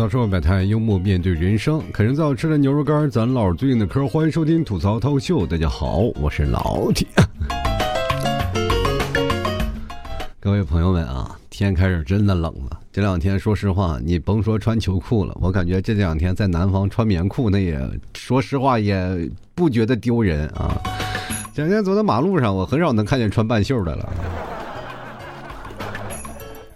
槽社会百态，幽默面对人生。啃着最好吃的牛肉干，咱唠最硬的嗑。欢迎收听吐槽涛秀，大家好，我是老铁。各位朋友们啊，天开始真的冷了。这两天说实话，你甭说穿秋裤了，我感觉这两天在南方穿棉裤，那也说实话也不觉得丢人啊。这两天走在马路上，我很少能看见穿半袖的了。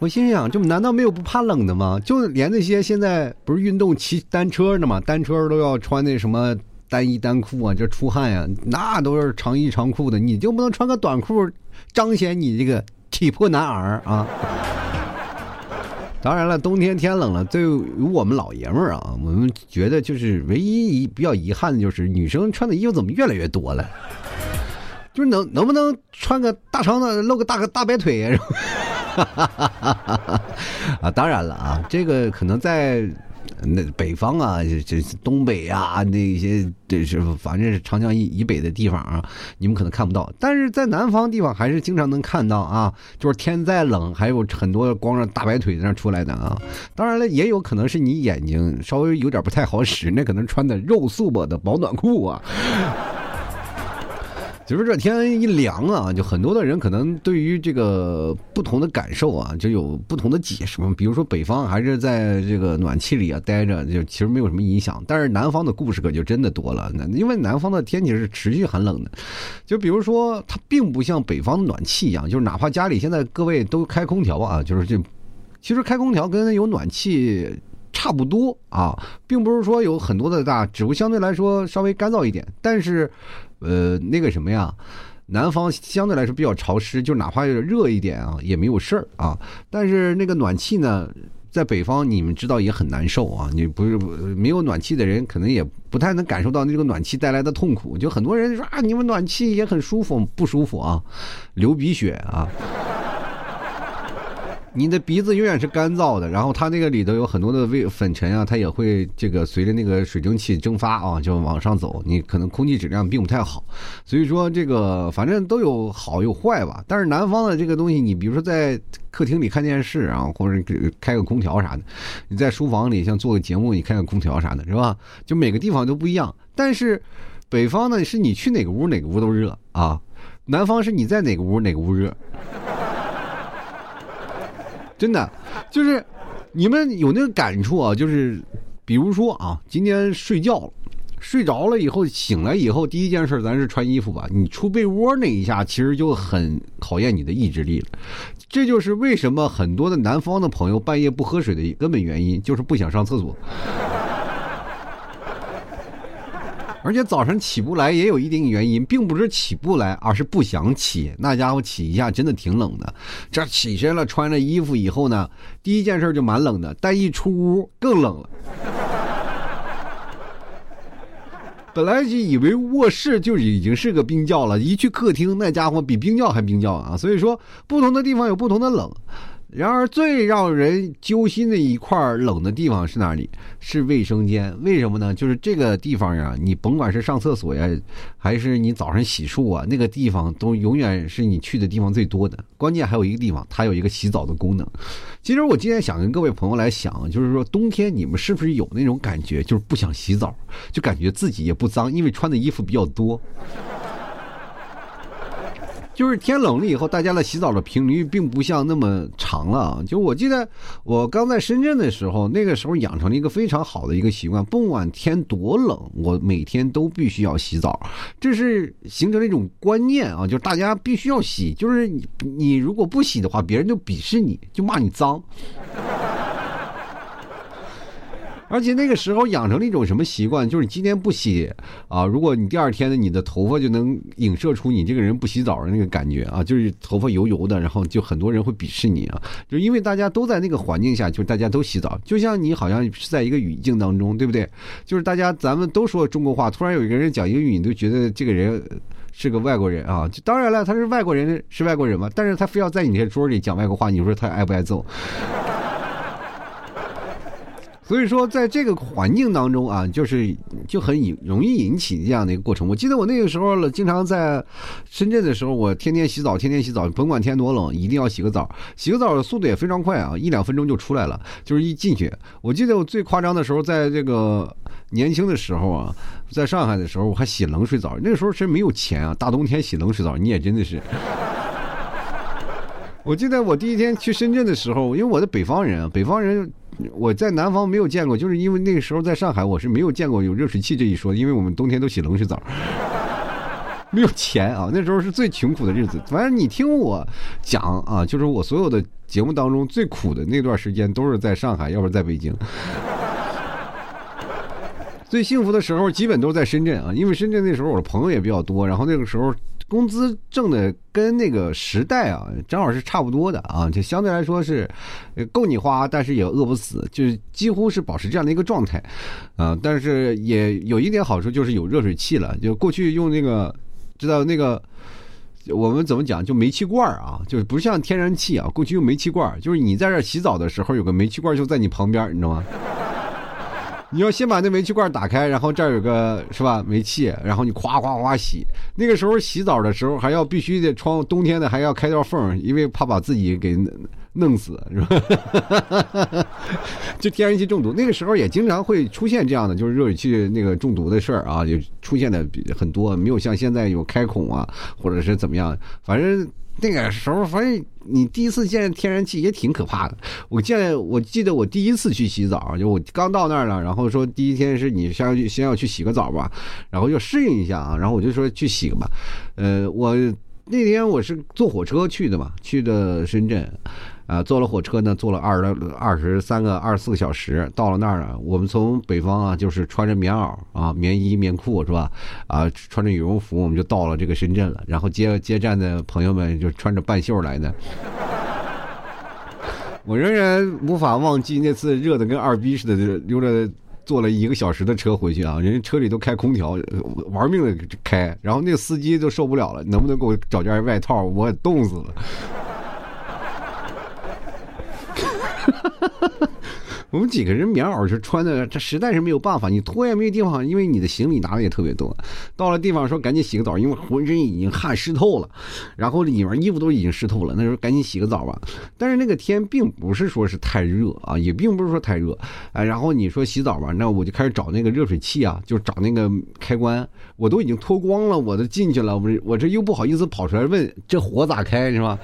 我心想，就难道没有不怕冷的吗？就连那些现在不是运动骑单车的吗？单车都要穿那什么单衣单裤啊，这出汗呀，那都是长衣长裤的，你就不能穿个短裤，彰显你这个体魄男儿啊？当然了，冬天天冷了，对于我们老爷们儿啊，我们觉得就是唯一一比较遗憾的就是女生穿的衣服怎么越来越多了？就是能能不能穿个大长的，露个大个大白腿？哈 啊，当然了啊，这个可能在那北方啊，这东北呀，那些这是反正是长江以以北的地方啊，你们可能看不到，但是在南方地方还是经常能看到啊。就是天再冷，还有很多光着大白腿在那出来的啊。当然了，也有可能是你眼睛稍微有点不太好使，那可能穿的肉素吧的保暖裤啊。就是这天一凉啊，就很多的人可能对于这个不同的感受啊，就有不同的解释嘛。比如说北方还是在这个暖气里啊待着，就其实没有什么影响。但是南方的故事可就真的多了，因为南方的天气是持续寒冷的。就比如说，它并不像北方的暖气一样，就是哪怕家里现在各位都开空调啊，就是这其实开空调跟有暖气差不多啊，并不是说有很多的大，只不过相对来说稍微干燥一点，但是。呃，那个什么呀，南方相对来说比较潮湿，就哪怕有点热一点啊，也没有事儿啊。但是那个暖气呢，在北方你们知道也很难受啊。你不是没有暖气的人，可能也不太能感受到那个暖气带来的痛苦。就很多人说啊，你们暖气也很舒服，不舒服啊，流鼻血啊。你的鼻子永远是干燥的，然后它那个里头有很多的微粉尘啊，它也会这个随着那个水蒸气蒸发啊，就往上走。你可能空气质量并不太好，所以说这个反正都有好有坏吧。但是南方的这个东西，你比如说在客厅里看电视啊，或者开个空调啥的；你在书房里像做个节目，你开个空调啥的，是吧？就每个地方都不一样。但是北方呢，是你去哪个屋哪个屋都热啊；南方是你在哪个屋哪个屋热。真的，就是你们有那个感触啊，就是比如说啊，今天睡觉，睡着了以后醒来以后，第一件事咱是穿衣服吧。你出被窝那一下，其实就很考验你的意志力了。这就是为什么很多的南方的朋友半夜不喝水的根本原因，就是不想上厕所。而且早上起不来也有一定原因，并不是起不来，而是不想起。那家伙起一下真的挺冷的。这起身了，穿着衣服以后呢，第一件事就蛮冷的，但一出屋更冷了。本来就以为卧室就已经是个冰窖了，一去客厅，那家伙比冰窖还冰窖啊！所以说，不同的地方有不同的冷。然而，最让人揪心的一块冷的地方是哪里？是卫生间。为什么呢？就是这个地方呀，你甭管是上厕所呀，还是你早上洗漱啊，那个地方都永远是你去的地方最多的。关键还有一个地方，它有一个洗澡的功能。其实我今天想跟各位朋友来想，就是说冬天你们是不是有那种感觉，就是不想洗澡，就感觉自己也不脏，因为穿的衣服比较多。就是天冷了以后，大家的洗澡的频率并不像那么长了。就我记得我刚在深圳的时候，那个时候养成了一个非常好的一个习惯，不管天多冷，我每天都必须要洗澡。这是形成了一种观念啊，就是大家必须要洗。就是你你如果不洗的话，别人就鄙视你，就骂你脏。而且那个时候养成了一种什么习惯，就是今天不洗啊，如果你第二天呢，你的头发就能影射出你这个人不洗澡的那个感觉啊，就是头发油油的，然后就很多人会鄙视你啊，就因为大家都在那个环境下，就大家都洗澡，就像你好像是在一个语境当中，对不对？就是大家咱们都说中国话，突然有一个人讲英语，你都觉得这个人是个外国人啊。当然了，他是外国人是外国人嘛，但是他非要在你这桌里讲外国话，你说他挨不挨揍？所以说，在这个环境当中啊，就是就很容易引起这样的一个过程。我记得我那个时候了，经常在深圳的时候，我天天洗澡，天天洗澡，甭管天多冷，一定要洗个澡。洗个澡的速度也非常快啊，一两分钟就出来了。就是一进去，我记得我最夸张的时候，在这个年轻的时候啊，在上海的时候，我还洗冷水澡。那个时候真没有钱啊，大冬天洗冷水澡，你也真的是。我记得我第一天去深圳的时候，因为我的北方人，北方人。我在南方没有见过，就是因为那个时候在上海，我是没有见过有热水器这一说，因为我们冬天都洗冷水澡，没有钱啊，那时候是最穷苦的日子。反正你听我讲啊，就是我所有的节目当中最苦的那段时间都是在上海，要不是在北京。最幸福的时候基本都是在深圳啊，因为深圳那时候我的朋友也比较多，然后那个时候。工资挣的跟那个时代啊，正好是差不多的啊，就相对来说是够你花，但是也饿不死，就是几乎是保持这样的一个状态啊。但是也有一点好处，就是有热水器了。就过去用那个，知道那个我们怎么讲？就煤气罐啊，就是不像天然气啊。过去用煤气罐，就是你在这洗澡的时候，有个煤气罐就在你旁边，你知道吗？你要先把那煤气罐打开，然后这儿有个是吧煤气，然后你夸夸夸洗。那个时候洗澡的时候还要必须得窗，冬天的还要开条缝，因为怕把自己给弄死，是吧？就天然气中毒，那个时候也经常会出现这样的，就是热水器那个中毒的事儿啊，就出现的比很多，没有像现在有开孔啊，或者是怎么样，反正。那个时候，反正你第一次见天然气也挺可怕的。我见，我记得我第一次去洗澡，就我刚到那儿了，然后说第一天是你先要去先要去洗个澡吧，然后要适应一下啊，然后我就说去洗个吧。呃，我那天我是坐火车去的嘛，去的深圳。啊，坐了火车呢，坐了二十二十三个二十四个小时，到了那儿呢。我们从北方啊，就是穿着棉袄啊、棉衣、棉裤是吧？啊，穿着羽绒服，我们就到了这个深圳了。然后接接站的朋友们就穿着半袖来的。我仍然无法忘记那次热的跟二逼似的，溜着坐了一个小时的车回去啊。人家车里都开空调，玩命的开。然后那个司机都受不了了，能不能给我找件外套？我冻死了。我们几个人棉袄是穿的，这实在是没有办法，你脱也没有地方，因为你的行李拿的也特别多。到了地方说赶紧洗个澡，因为浑身已经汗湿透了，然后里面衣服都已经湿透了。那时候赶紧洗个澡吧。但是那个天并不是说是太热啊，也并不是说太热。哎，然后你说洗澡吧，那我就开始找那个热水器啊，就找那个开关，我都已经脱光了，我都进去了，我我这又不好意思跑出来问这火咋开是吧？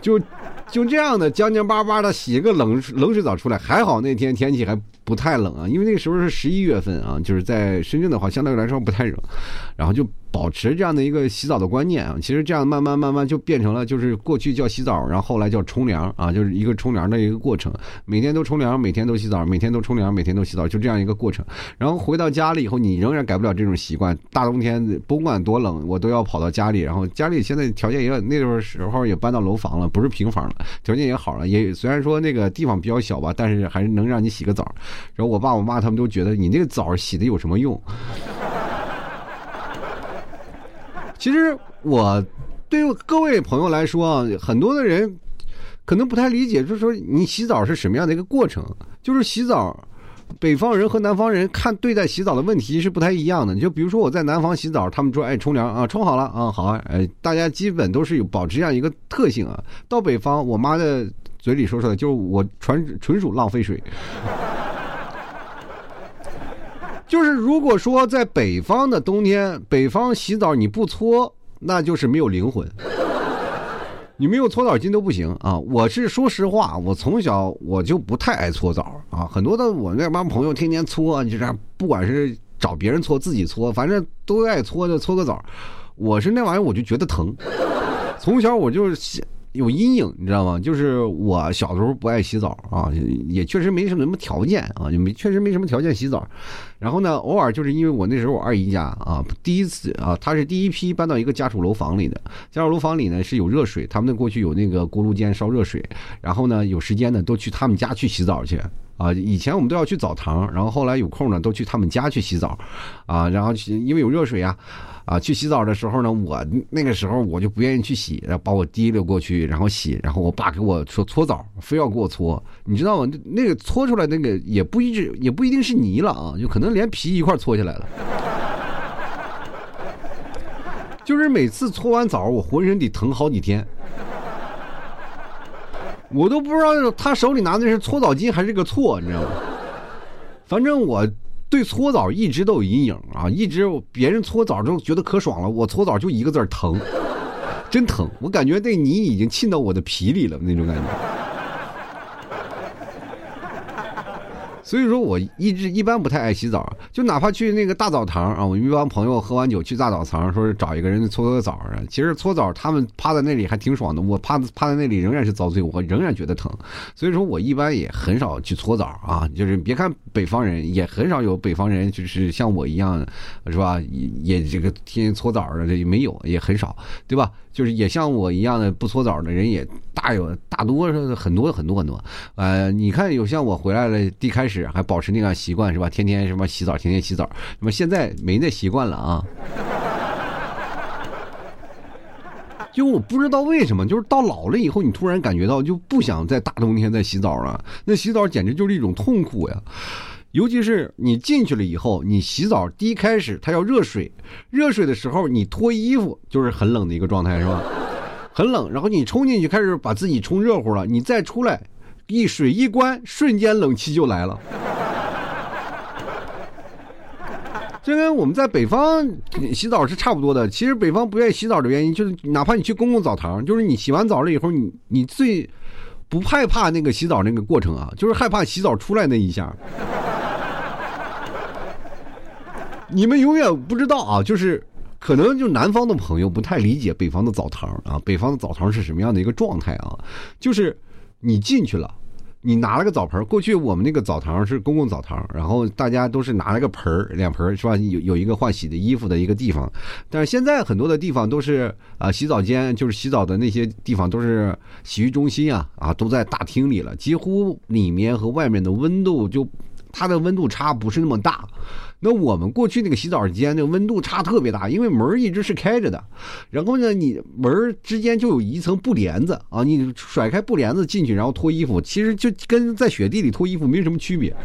就。就这样的将将巴巴的洗个冷冷水澡出来，还好那天天气还不太冷啊，因为那个时候是十一月份啊，就是在深圳的话，相对来说不太冷，然后就。保持这样的一个洗澡的观念啊，其实这样慢慢慢慢就变成了，就是过去叫洗澡，然后后来叫冲凉啊，就是一个冲凉的一个过程。每天都冲凉，每天都洗澡，每天都冲凉，每天都洗澡，就这样一个过程。然后回到家里以后，你仍然改不了这种习惯。大冬天甭管多冷，我都要跑到家里。然后家里现在条件也那时候时候也搬到楼房了，不是平房了，条件也好了。也虽然说那个地方比较小吧，但是还是能让你洗个澡。然后我爸我妈他们都觉得你那个澡洗的有什么用？其实我对于各位朋友来说啊，很多的人可能不太理解，就是说你洗澡是什么样的一个过程？就是洗澡，北方人和南方人看对待洗澡的问题是不太一样的。就比如说我在南方洗澡，他们说哎冲凉啊，冲好了啊好啊，哎大家基本都是有保持这样一个特性啊。到北方，我妈的嘴里说出来就是我纯纯属浪费水。就是如果说在北方的冬天，北方洗澡你不搓，那就是没有灵魂。你没有搓澡巾都不行啊！我是说实话，我从小我就不太爱搓澡啊。很多的我那帮朋友天天搓，就这样，不管是找别人搓自己搓，反正都爱搓就搓个澡。我是那玩意儿，我就觉得疼。从小我就是。有阴影，你知道吗？就是我小时候不爱洗澡啊，也确实没什么什么条件啊，也没确实没什么条件洗澡。然后呢，偶尔就是因为我那时候我二姨家啊，第一次啊，她是第一批搬到一个家属楼房里的，家属楼房里呢是有热水，他们那过去有那个锅炉间烧热水，然后呢有时间呢都去他们家去洗澡去。啊，以前我们都要去澡堂，然后后来有空呢，都去他们家去洗澡，啊，然后因为有热水啊，啊，去洗澡的时候呢，我那个时候我就不愿意去洗，然后把我提溜过去，然后洗，然后我爸给我说搓澡，非要给我搓，你知道吗？那个搓出来那个也不一直也不一定是泥了啊，就可能连皮一块搓下来了，就是每次搓完澡，我浑身得疼好几天。我都不知道他手里拿的是搓澡巾还是个错，你知道吗？反正我对搓澡一直都有阴影啊，一直别人搓澡都觉得可爽了，我搓澡就一个字疼，真疼，我感觉那泥已经沁到我的皮里了那种感觉。所以说，我一直一般不太爱洗澡，就哪怕去那个大澡堂啊，我一帮朋友喝完酒去大澡堂，说是找一个人搓搓澡啊。其实搓澡，他们趴在那里还挺爽的，我趴趴在那里仍然是遭罪，我仍然觉得疼。所以说我一般也很少去搓澡啊。就是别看北方人，也很少有北方人就是像我一样，是吧？也也这个天天搓澡的这也没有，也很少，对吧？就是也像我一样的不搓澡的人也大有大多数很多很多很多，呃，你看有像我回来了，一开始还保持那个习惯是吧？天天什么洗澡，天天洗澡，那么现在没那习惯了啊。就我不知道为什么，就是到老了以后，你突然感觉到就不想在大冬天再洗澡了，那洗澡简直就是一种痛苦呀。尤其是你进去了以后，你洗澡第一开始它要热水，热水的时候你脱衣服就是很冷的一个状态，是吧？很冷，然后你冲进去开始把自己冲热乎了，你再出来，一水一关，瞬间冷气就来了。这跟我们在北方洗澡是差不多的。其实北方不愿意洗澡的原因，就是哪怕你去公共澡堂，就是你洗完澡了以后，你你最不害怕那个洗澡那个过程啊，就是害怕洗澡出来那一下。你们永远不知道啊，就是可能就南方的朋友不太理解北方的澡堂啊，北方的澡堂是什么样的一个状态啊？就是你进去了，你拿了个澡盆。过去我们那个澡堂是公共澡堂，然后大家都是拿了个盆儿、两盆是吧？有有一个换洗的衣服的一个地方。但是现在很多的地方都是啊，洗澡间就是洗澡的那些地方都是洗浴中心啊啊，都在大厅里了，几乎里面和外面的温度就它的温度差不是那么大。那我们过去那个洗澡间，那个温度差特别大，因为门一直是开着的，然后呢，你门之间就有一层布帘子啊，你甩开布帘子进去，然后脱衣服，其实就跟在雪地里脱衣服没什么区别。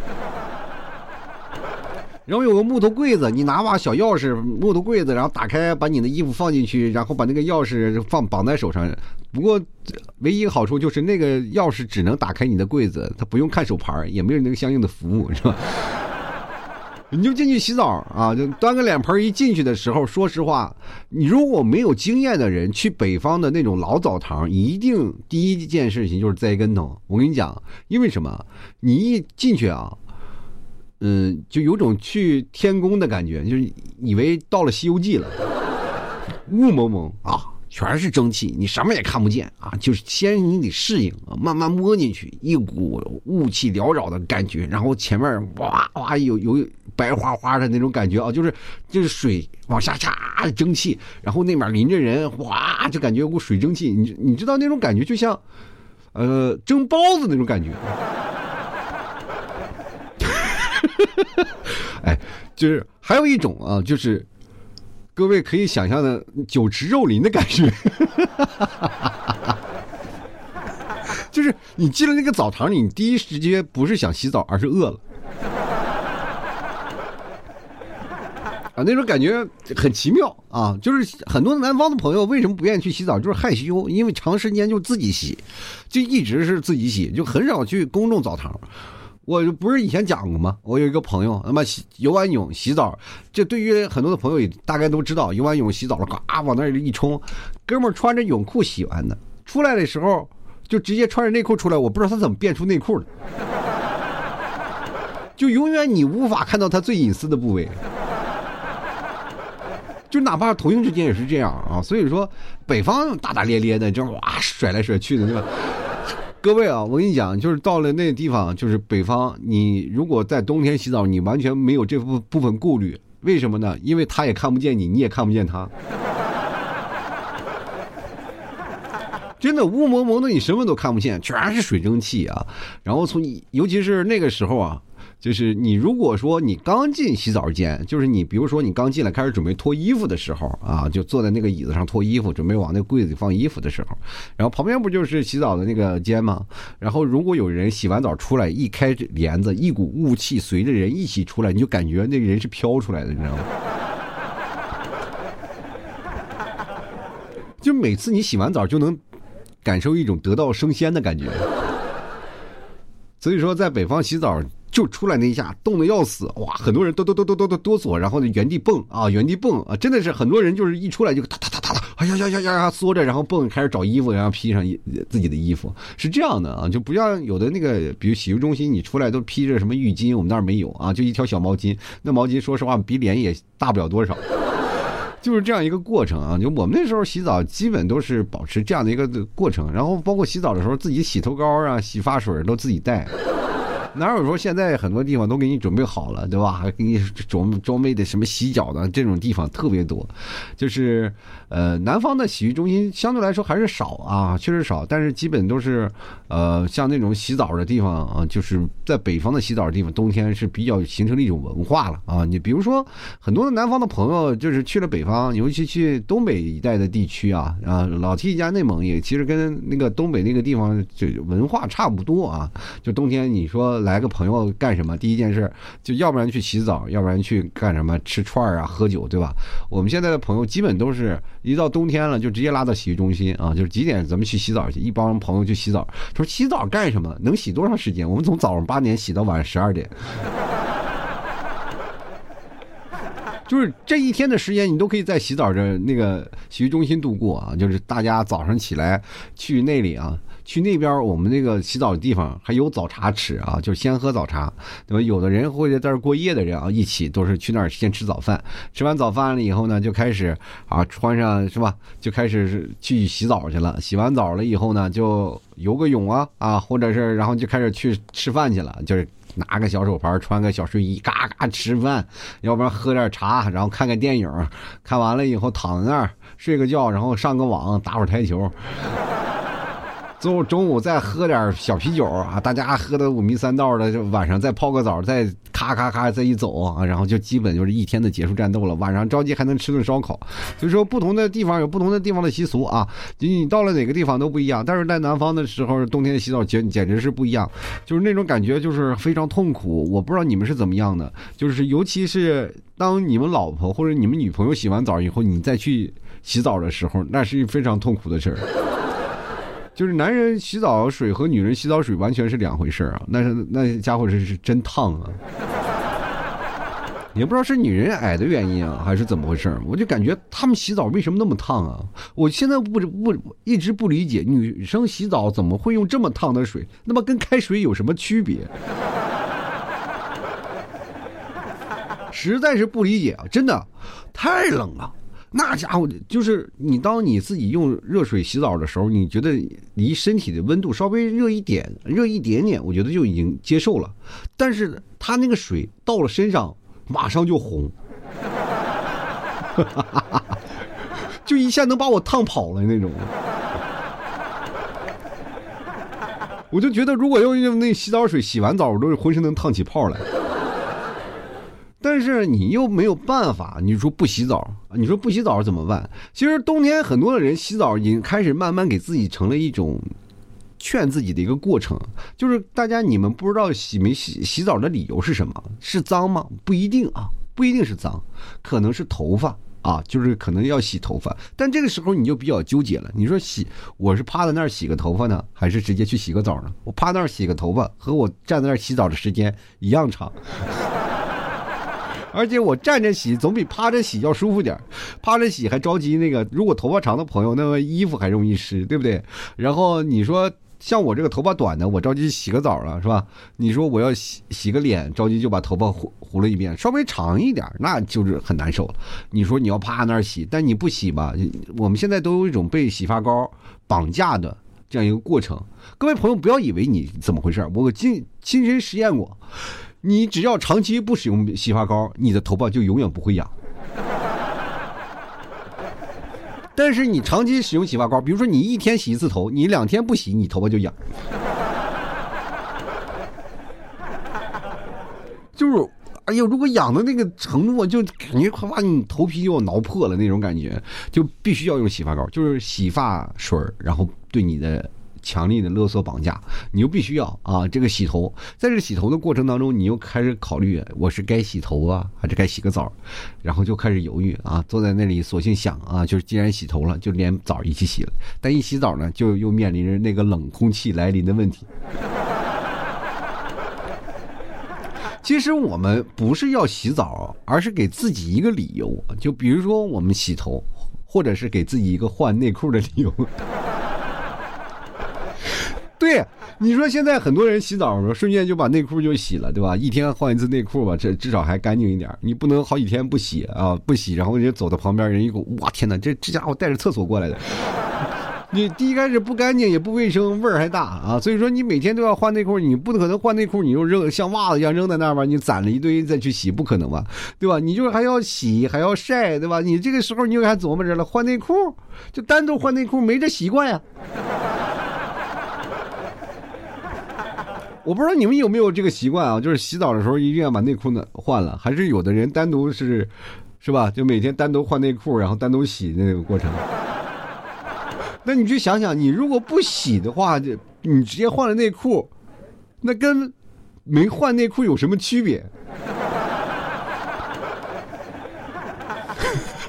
然后有个木头柜子，你拿把小钥匙，木头柜子，然后打开，把你的衣服放进去，然后把那个钥匙放绑在手上。不过，唯一好处就是那个钥匙只能打开你的柜子，它不用看手牌，也没有那个相应的服务，是吧？你就进去洗澡啊，就端个脸盆一进去的时候，说实话，你如果没有经验的人去北方的那种老澡堂，一定第一件事情就是栽跟头。我跟你讲，因为什么？你一进去啊，嗯，就有种去天宫的感觉，就是以为到了《西游记》了，雾蒙蒙啊。全是蒸汽，你什么也看不见啊！就是先你得适应啊，慢慢摸进去，一股雾气缭绕的感觉，然后前面哇哇有有白花花的那种感觉啊，就是就是水往下嚓蒸汽，然后那边淋着人，哇就感觉有股水蒸气，你你知道那种感觉就像呃蒸包子那种感觉，哎，就是还有一种啊，就是。各位可以想象的酒池肉林的感觉，就是你进了那个澡堂里，你第一时间不是想洗澡，而是饿了，啊，那种感觉很奇妙啊！就是很多南方的朋友为什么不愿意去洗澡，就是害羞，因为长时间就自己洗，就一直是自己洗，就很少去公众澡堂。我不是以前讲过吗？我有一个朋友，他妈游完泳洗澡，这对于很多的朋友也大概都知道，游完泳洗澡了，嘎往那里一冲，哥们儿穿着泳裤洗完的，出来的时候就直接穿着内裤出来，我不知道他怎么变出内裤的，就永远你无法看到他最隐私的部位，就哪怕同性之间也是这样啊。所以说，北方大大咧咧的，就哇甩来甩去的，对吧？各位啊，我跟你讲，就是到了那个地方，就是北方，你如果在冬天洗澡，你完全没有这部部分顾虑。为什么呢？因为他也看不见你，你也看不见他。真的雾蒙蒙的，你什么都看不见，全是水蒸气啊！然后从尤其是那个时候啊。就是你如果说你刚进洗澡间，就是你比如说你刚进来开始准备脱衣服的时候啊，就坐在那个椅子上脱衣服，准备往那柜子里放衣服的时候，然后旁边不就是洗澡的那个间吗？然后如果有人洗完澡出来一开帘子，一股雾气随着人一起出来，你就感觉那个人是飘出来的，你知道吗？就每次你洗完澡就能感受一种得道升仙的感觉。所以说，在北方洗澡。就出来那一下，冻得要死，哇！很多人哆哆哆哆哆哆哆嗦，然后呢原地蹦啊，原地蹦啊，真的是很多人就是一出来就哒哒哒哒哒，哎呀呀呀呀呀，缩着然后蹦，开始找衣服，然后披上自己的衣服，是这样的啊，就不像有的那个，比如洗浴中心，你出来都披着什么浴巾，我们那儿没有啊，就一条小毛巾，那毛巾说实话比脸也大不了多少，就是这样一个过程啊。就我们那时候洗澡基本都是保持这样的一个过程，然后包括洗澡的时候自己洗头膏啊、洗发水都自己带。哪有说现在很多地方都给你准备好了，对吧？还给你装装备的什么洗脚的这种地方特别多，就是呃，南方的洗浴中心相对来说还是少啊，确实少。但是基本都是呃，像那种洗澡的地方啊，就是在北方的洗澡的地方，冬天是比较形成了一种文化了啊。你比如说很多的南方的朋友，就是去了北方，尤其去东北一带的地区啊，啊，老提加内蒙也其实跟那个东北那个地方就文化差不多啊。就冬天你说来个朋友干什么？第一件事就要不然去洗澡，要不然去干什么？吃串儿啊，喝酒，对吧？我们现在的朋友基本都是一到冬天了，就直接拉到洗浴中心啊，就是几点咱们去洗澡去？一帮朋友去洗澡。他说洗澡干什么？能洗多长时间？我们从早上八点洗到晚上十二点，就是这一天的时间，你都可以在洗澡的那个洗浴中心度过啊。就是大家早上起来去那里啊。去那边，我们那个洗澡的地方还有早茶吃啊，就是先喝早茶。那么有的人会在这儿过夜的人啊，一起都是去那儿先吃早饭。吃完早饭了以后呢，就开始啊穿上是吧，就开始去洗澡去了。洗完澡了以后呢，就游个泳啊啊，或者是然后就开始去吃饭去了，就是拿个小手盘，穿个小睡衣，嘎嘎吃饭，要不然喝点茶，然后看个电影，看完了以后躺在那儿睡个觉，然后上个网，打会儿台球。中中午再喝点小啤酒啊，大家喝的五迷三道的，就晚上再泡个澡，再咔咔咔再一走啊，然后就基本就是一天的结束战斗了。晚上着急还能吃顿烧烤，所以说不同的地方有不同的地方的习俗啊，你到了哪个地方都不一样。但是在南方的时候，冬天洗澡简简直是不一样，就是那种感觉就是非常痛苦。我不知道你们是怎么样的，就是尤其是当你们老婆或者你们女朋友洗完澡以后，你再去洗澡的时候，那是非常痛苦的事儿。就是男人洗澡水和女人洗澡水完全是两回事啊！那是那家伙是是真烫啊！也不知道是女人矮的原因啊，还是怎么回事我就感觉他们洗澡为什么那么烫啊？我现在不不一直不理解女生洗澡怎么会用这么烫的水？那么跟开水有什么区别？实在是不理解啊！真的太冷了。那家伙就是你，当你自己用热水洗澡的时候，你觉得离身体的温度稍微热一点，热一点点，我觉得就已经接受了。但是他那个水到了身上，马上就红，就一下能把我烫跑了那种。我就觉得，如果要用那洗澡水洗完澡，我都是浑身能烫起泡来。但是你又没有办法，你说不洗澡，你说不洗澡怎么办？其实冬天很多的人洗澡已经开始慢慢给自己成了一种劝自己的一个过程，就是大家你们不知道洗没洗洗澡的理由是什么？是脏吗？不一定啊，不一定是脏，可能是头发啊，就是可能要洗头发。但这个时候你就比较纠结了，你说洗我是趴在那儿洗个头发呢，还是直接去洗个澡呢？我趴那儿洗个头发和我站在那儿洗澡的时间一样长。而且我站着洗总比趴着洗要舒服点趴着洗还着急那个，如果头发长的朋友，那么衣服还容易湿，对不对？然后你说像我这个头发短的，我着急洗个澡了，是吧？你说我要洗洗个脸，着急就把头发糊糊了一遍，稍微长一点，那就是很难受了。你说你要趴那儿洗，但你不洗吧？我们现在都有一种被洗发膏绑架的这样一个过程。各位朋友，不要以为你怎么回事我亲亲身实验过，你只要长期不使用洗发膏，你的头发就永远不会痒。但是你长期使用洗发膏，比如说你一天洗一次头，你两天不洗，你头发就痒。就是，哎呦，如果痒的那个程度，就感觉快把你头皮就要挠破了那种感觉，就必须要用洗发膏，就是洗发水然后对你的。强力的勒索绑架，你又必须要啊！这个洗头，在这洗头的过程当中，你又开始考虑，我是该洗头啊，还是该洗个澡？然后就开始犹豫啊，坐在那里，索性想啊，就是既然洗头了，就连澡一起洗了。但一洗澡呢，就又面临着那个冷空气来临的问题。其实我们不是要洗澡，而是给自己一个理由，就比如说我们洗头，或者是给自己一个换内裤的理由。对，你说现在很多人洗澡的时候，瞬间就把内裤就洗了，对吧？一天换一次内裤吧，这至少还干净一点。你不能好几天不洗啊，不洗，然后人家走到旁边，人一股，哇，天哪，这这家伙带着厕所过来的，你第一开始不干净，也不卫生，味儿还大啊。所以说你每天都要换内裤，你不可能换内裤，你又扔像袜子一样扔在那儿吧？你攒了一堆再去洗，不可能吧？对吧？你就还要洗，还要晒，对吧？你这个时候你又还琢磨着了，换内裤就单独换内裤，没这习惯呀。我不知道你们有没有这个习惯啊，就是洗澡的时候一定要把内裤呢换了，还是有的人单独是，是吧？就每天单独换内裤，然后单独洗那个过程。那你去想想，你如果不洗的话，就你直接换了内裤，那跟没换内裤有什么区别？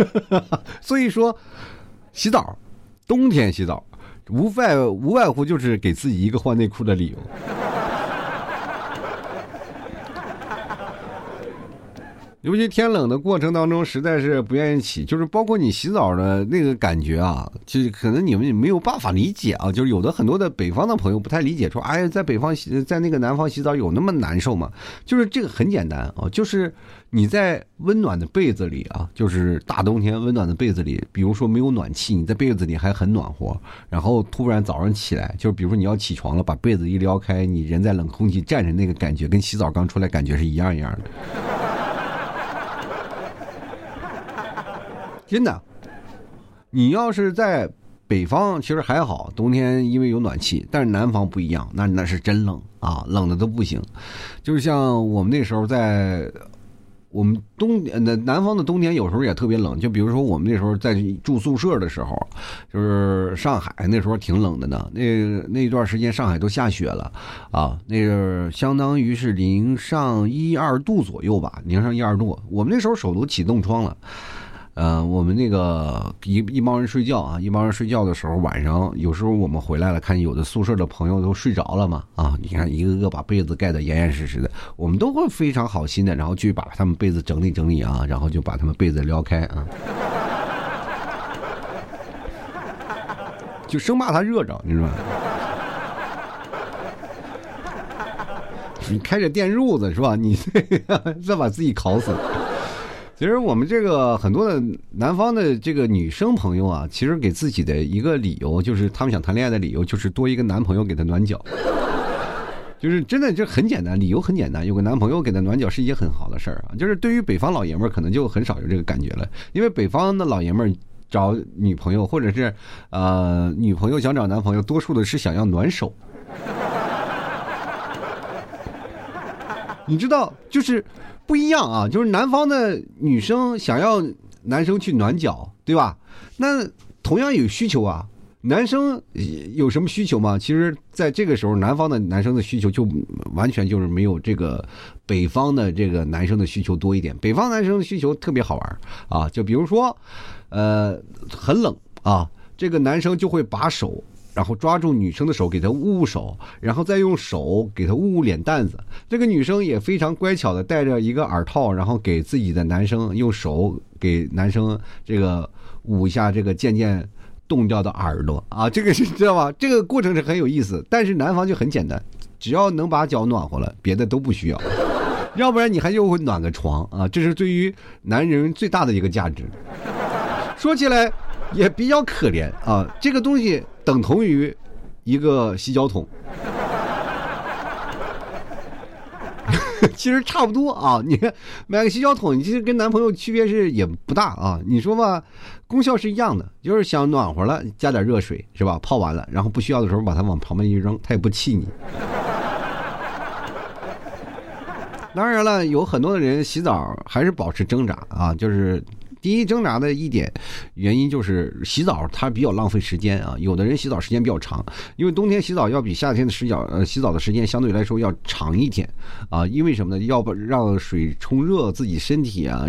所以说，洗澡，冬天洗澡，无外无外乎就是给自己一个换内裤的理由。尤其天冷的过程当中，实在是不愿意起，就是包括你洗澡的那个感觉啊，就是可能你们也没有办法理解啊，就是有的很多的北方的朋友不太理解，说哎，在北方洗，在那个南方洗澡有那么难受吗？就是这个很简单啊，就是你在温暖的被子里啊，就是大冬天温暖的被子里，比如说没有暖气，你在被子里还很暖和，然后突然早上起来，就是比如说你要起床了，把被子一撩开，你人在冷空气站着那个感觉，跟洗澡刚出来感觉是一样一样的。真的，你要是在北方，其实还好，冬天因为有暖气。但是南方不一样，那那是真冷啊，冷的都不行。就是像我们那时候在我们冬那南方的冬天，有时候也特别冷。就比如说我们那时候在住宿舍的时候，就是上海那时候挺冷的呢。那那段时间上海都下雪了啊，那个相当于是零上一二度左右吧，零上一二度。我们那时候手都起冻疮了。呃，我们那个一一帮人睡觉啊，一帮人睡觉的时候，晚上有时候我们回来了，看有的宿舍的朋友都睡着了嘛，啊，你看一个个把被子盖得严严实实的，我们都会非常好心的，然后去把他们被子整理整理啊，然后就把他们被子撩开啊，就生怕他热着，你知道吗？你开着电褥子是吧？你 再把自己烤死。其实我们这个很多的南方的这个女生朋友啊，其实给自己的一个理由，就是他们想谈恋爱的理由，就是多一个男朋友给她暖脚。就是真的就很简单，理由很简单，有个男朋友给她暖脚是一件很好的事儿啊。就是对于北方老爷们儿，可能就很少有这个感觉了，因为北方的老爷们儿找女朋友，或者是呃女朋友想找男朋友，多数的是想要暖手。你知道，就是。不一样啊，就是南方的女生想要男生去暖脚，对吧？那同样有需求啊。男生有什么需求吗？其实，在这个时候，南方的男生的需求就完全就是没有这个北方的这个男生的需求多一点。北方男生的需求特别好玩啊，就比如说，呃，很冷啊，这个男生就会把手。然后抓住女生的手，给她捂捂手，然后再用手给她捂捂脸蛋子。这个女生也非常乖巧的戴着一个耳套，然后给自己的男生用手给男生这个捂一下这个渐渐冻掉的耳朵啊，这个是知道吧？这个过程是很有意思。但是男方就很简单，只要能把脚暖和了，别的都不需要。要不然你还又会暖个床啊，这是对于男人最大的一个价值。说起来。也比较可怜啊，这个东西等同于一个洗脚桶。其实差不多啊，你买个洗脚桶，其实跟男朋友区别是也不大啊。你说吧，功效是一样的，就是想暖和了，加点热水是吧？泡完了，然后不需要的时候把它往旁边一扔，它也不气你。当然了，有很多的人洗澡还是保持挣扎啊，就是。第一挣扎的一点原因就是洗澡它比较浪费时间啊，有的人洗澡时间比较长，因为冬天洗澡要比夏天的洗脚呃洗澡的时间相对来说要长一点啊，因为什么呢？要不让水冲热自己身体啊，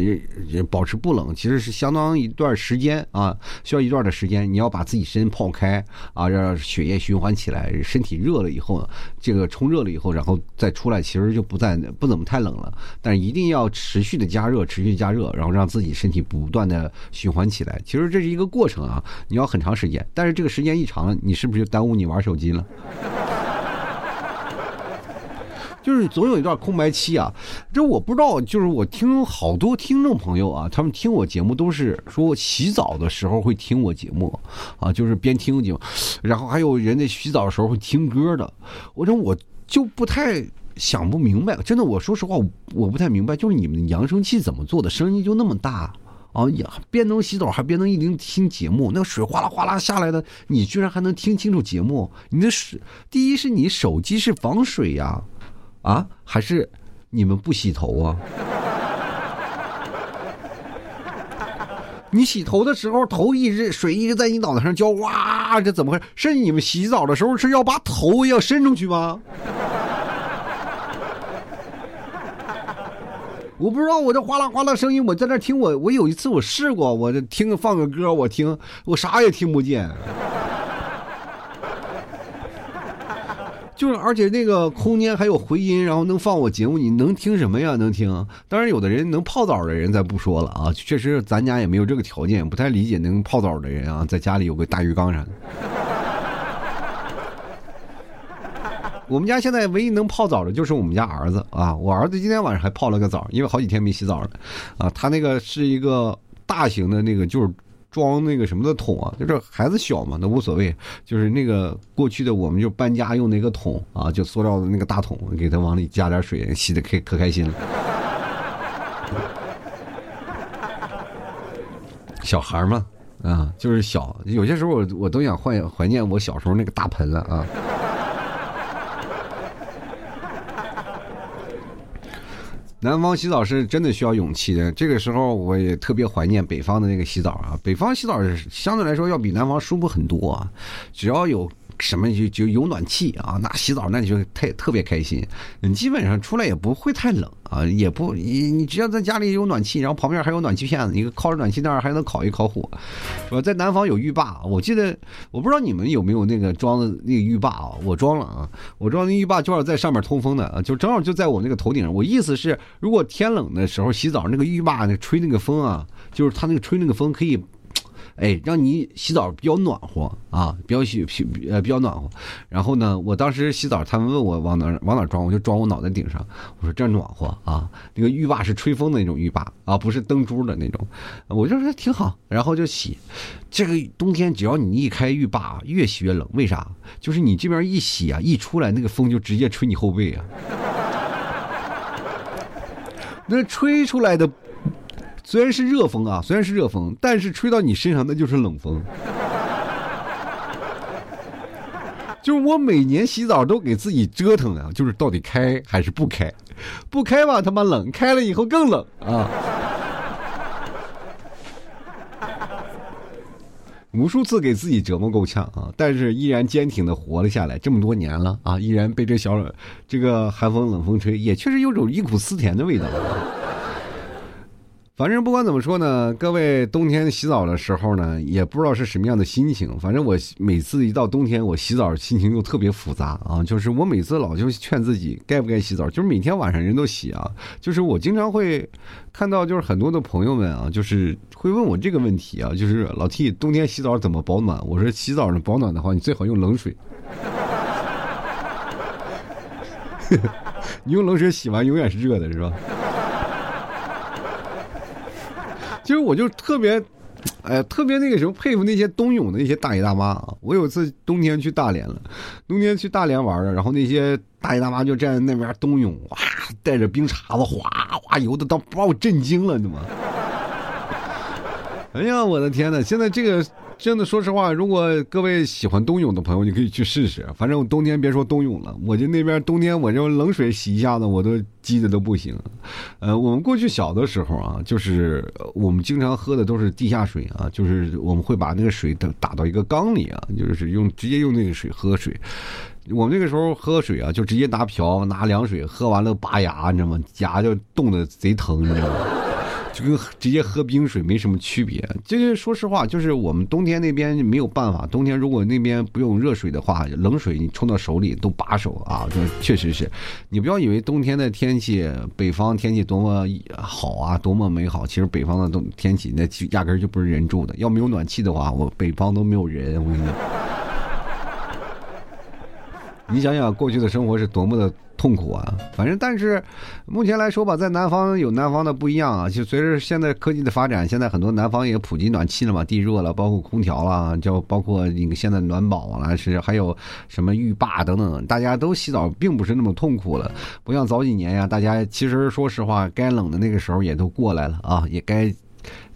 也保持不冷，其实是相当一段时间啊，需要一段的时间，你要把自己身泡开啊，让血液循环起来，身体热了以后，这个冲热了以后，然后再出来，其实就不再不怎么太冷了，但是一定要持续的加热，持续加热，然后让自己身体不。不断的循环起来，其实这是一个过程啊，你要很长时间，但是这个时间一长了，你是不是就耽误你玩手机了？就是总有一段空白期啊，这我不知道，就是我听好多听众朋友啊，他们听我节目都是说洗澡的时候会听我节目啊，就是边听节目，然后还有人在洗澡的时候会听歌的，我说我就不太。想不明白，真的，我说实话，我不太明白，就是你们扬声器怎么做的，声音就那么大？哦呀，边能洗澡还边能一听听节目，那个水哗啦哗啦下来的，你居然还能听清楚节目？你的是第一是你手机是防水呀，啊，还是你们不洗头啊？你洗头的时候头一直水一直在你脑袋上浇，哇，这怎么回事？是你们洗澡的时候是要把头要伸出去吗？我不知道我这哗啦哗啦声音，我在那听我，我有一次我试过，我这听放个歌，我听我啥也听不见，就是而且那个空间还有回音，然后能放我节目，你能听什么呀？能听？当然有的人能泡澡的人咱不说了啊，确实咱家也没有这个条件，不太理解能泡澡的人啊，在家里有个大浴缸啥的。我们家现在唯一能泡澡的就是我们家儿子啊！我儿子今天晚上还泡了个澡，因为好几天没洗澡了，啊，他那个是一个大型的那个，就是装那个什么的桶啊，就是孩子小嘛，那无所谓，就是那个过去的我们就搬家用那个桶啊，就塑料的那个大桶，给他往里加点水，洗的可可开心了。小孩嘛，啊，就是小，有些时候我我都想怀怀念我小时候那个大盆了啊。南方洗澡是真的需要勇气的，这个时候我也特别怀念北方的那个洗澡啊。北方洗澡相对来说要比南方舒服很多啊，只要有。什么就就有暖气啊？那洗澡那就太特别开心，你基本上出来也不会太冷啊，也不你你只要在家里有暖气，然后旁边还有暖气片子，你靠着暖气那儿还能烤一烤火，是吧？在南方有浴霸，我记得我不知道你们有没有那个装的那个浴霸啊？我装了啊，我装那浴霸正好在上面通风的啊，就正好就在我那个头顶上。我意思是，如果天冷的时候洗澡，那个浴霸那吹那个风啊，就是它那个吹那个风可以。哎，让你洗澡比较暖和啊，比较洗呃比较暖和。然后呢，我当时洗澡，他们问我往哪往哪装，我就装我脑袋顶上。我说这暖和啊，那个浴霸是吹风的那种浴霸啊，不是灯珠的那种。我就说挺好，然后就洗。这个冬天只要你一开浴霸，越洗越冷。为啥？就是你这边一洗啊，一出来那个风就直接吹你后背啊，那吹出来的。虽然是热风啊，虽然是热风，但是吹到你身上那就是冷风。就是我每年洗澡都给自己折腾啊，就是到底开还是不开？不开吧，他妈冷；开了以后更冷啊！无数次给自己折磨够呛啊，但是依然坚挺的活了下来。这么多年了啊，依然被这小冷这个寒风冷风吹，也确实有种忆苦思甜的味道。反正不管怎么说呢，各位冬天洗澡的时候呢，也不知道是什么样的心情。反正我每次一到冬天，我洗澡心情又特别复杂啊。就是我每次老就劝自己该不该洗澡，就是每天晚上人都洗啊。就是我经常会看到，就是很多的朋友们啊，就是会问我这个问题啊，就是老 T 冬天洗澡怎么保暖？我说洗澡呢保暖的话，你最好用冷水。你用冷水洗完永远是热的，是吧？其实我就特别哎，特别那个什么佩服那些冬泳的那些大爷大妈啊！我有一次冬天去大连了，冬天去大连玩了，然后那些大爷大妈就站在那边冬泳，哇，带着冰碴子哗哗游的，都把我震惊了，你知道吗？哎呀，我的天呐！现在这个。真的，说实话，如果各位喜欢冬泳的朋友，你可以去试试。反正冬天别说冬泳了，我就那边冬天我就冷水洗一下子，我都激的都不行。呃，我们过去小的时候啊，就是我们经常喝的都是地下水啊，就是我们会把那个水打打到一个缸里啊，就是用直接用那个水喝水。我们那个时候喝水啊，就直接拿瓢拿凉水喝完了拔牙，你知道吗？牙就冻得贼疼，你知道吗？跟直接喝冰水没什么区别。这个说实话，就是我们冬天那边没有办法。冬天如果那边不用热水的话，冷水你冲到手里都把手啊。这确实是，你不要以为冬天的天气，北方天气多么好啊，多么美好。其实北方的冬天气那压根就不是人住的。要没有暖气的话，我北方都没有人。我跟你讲。你想想过去的生活是多么的痛苦啊！反正但是，目前来说吧，在南方有南方的不一样啊。就随着现在科技的发展，现在很多南方也普及暖气了嘛，地热了，包括空调了，就包括那个现在暖宝了，是还有什么浴霸等等，大家都洗澡并不是那么痛苦了，不像早几年呀，大家其实说实话，该冷的那个时候也都过来了啊，也该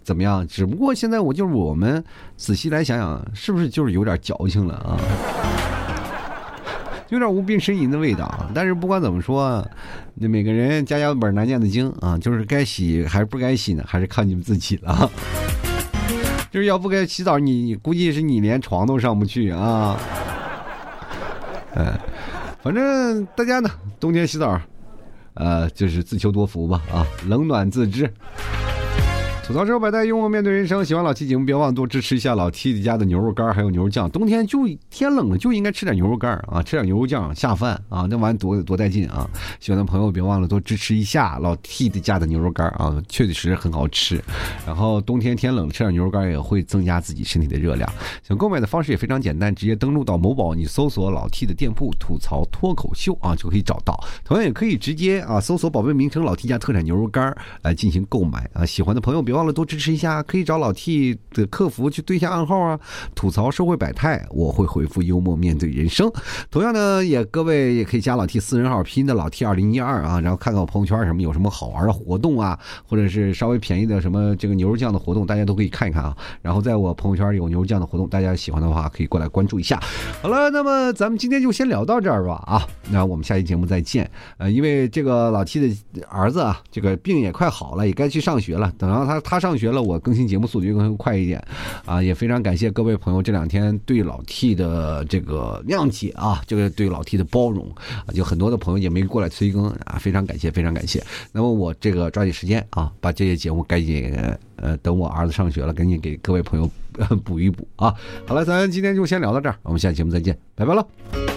怎么样？只不过现在我就是我们仔细来想想，是不是就是有点矫情了啊？有点无病呻吟的味道，但是不管怎么说，那每个人家家本难念的经啊，就是该洗还是不该洗呢，还是靠你们自己了。就是要不该洗澡，你估计是你连床都上不去啊。哎，反正大家呢，冬天洗澡，呃，就是自求多福吧啊，冷暖自知。吐槽之后百态，幽默面对人生。喜欢老 T 节目，别忘了多支持一下老 T 家的牛肉干还有牛肉酱。冬天就天冷了，就应该吃点牛肉干啊，吃点牛肉酱下饭啊，那玩意多多带劲啊！喜欢的朋友别忘了多支持一下老 T 的家的牛肉干啊，确确实很好吃。然后冬天天冷，吃点牛肉干也会增加自己身体的热量。想购买的方式也非常简单，直接登录到某宝，你搜索老 T 的店铺“吐槽脱口秀”啊，就可以找到。同样也可以直接啊搜索宝贝名称“老 T 家特产牛肉干”来进行购买啊。喜欢的朋友别。忘了多支持一下，可以找老 T 的客服去对一下暗号啊，吐槽社会百态，我会回复幽默面对人生。同样呢，也各位也可以加老 T 私人号拼的老 T 二零一二啊，然后看看我朋友圈什么有什么好玩的活动啊，或者是稍微便宜的什么这个牛肉酱的活动，大家都可以看一看啊。然后在我朋友圈有牛肉酱的活动，大家喜欢的话可以过来关注一下。好了，那么咱们今天就先聊到这儿吧啊，那我们下期节目再见。呃，因为这个老 T 的儿子啊，这个病也快好了，也该去上学了，等到他。他上学了，我更新节目速度就更快一点，啊，也非常感谢各位朋友这两天对老 T 的这个谅解啊，这个对老 T 的包容啊，就很多的朋友也没过来催更啊，非常感谢，非常感谢。那么我这个抓紧时间啊，把这些节目赶紧呃，等我儿子上学了，赶紧给各位朋友补一补啊。好了，咱今天就先聊到这儿，我们下期节目再见，拜拜了。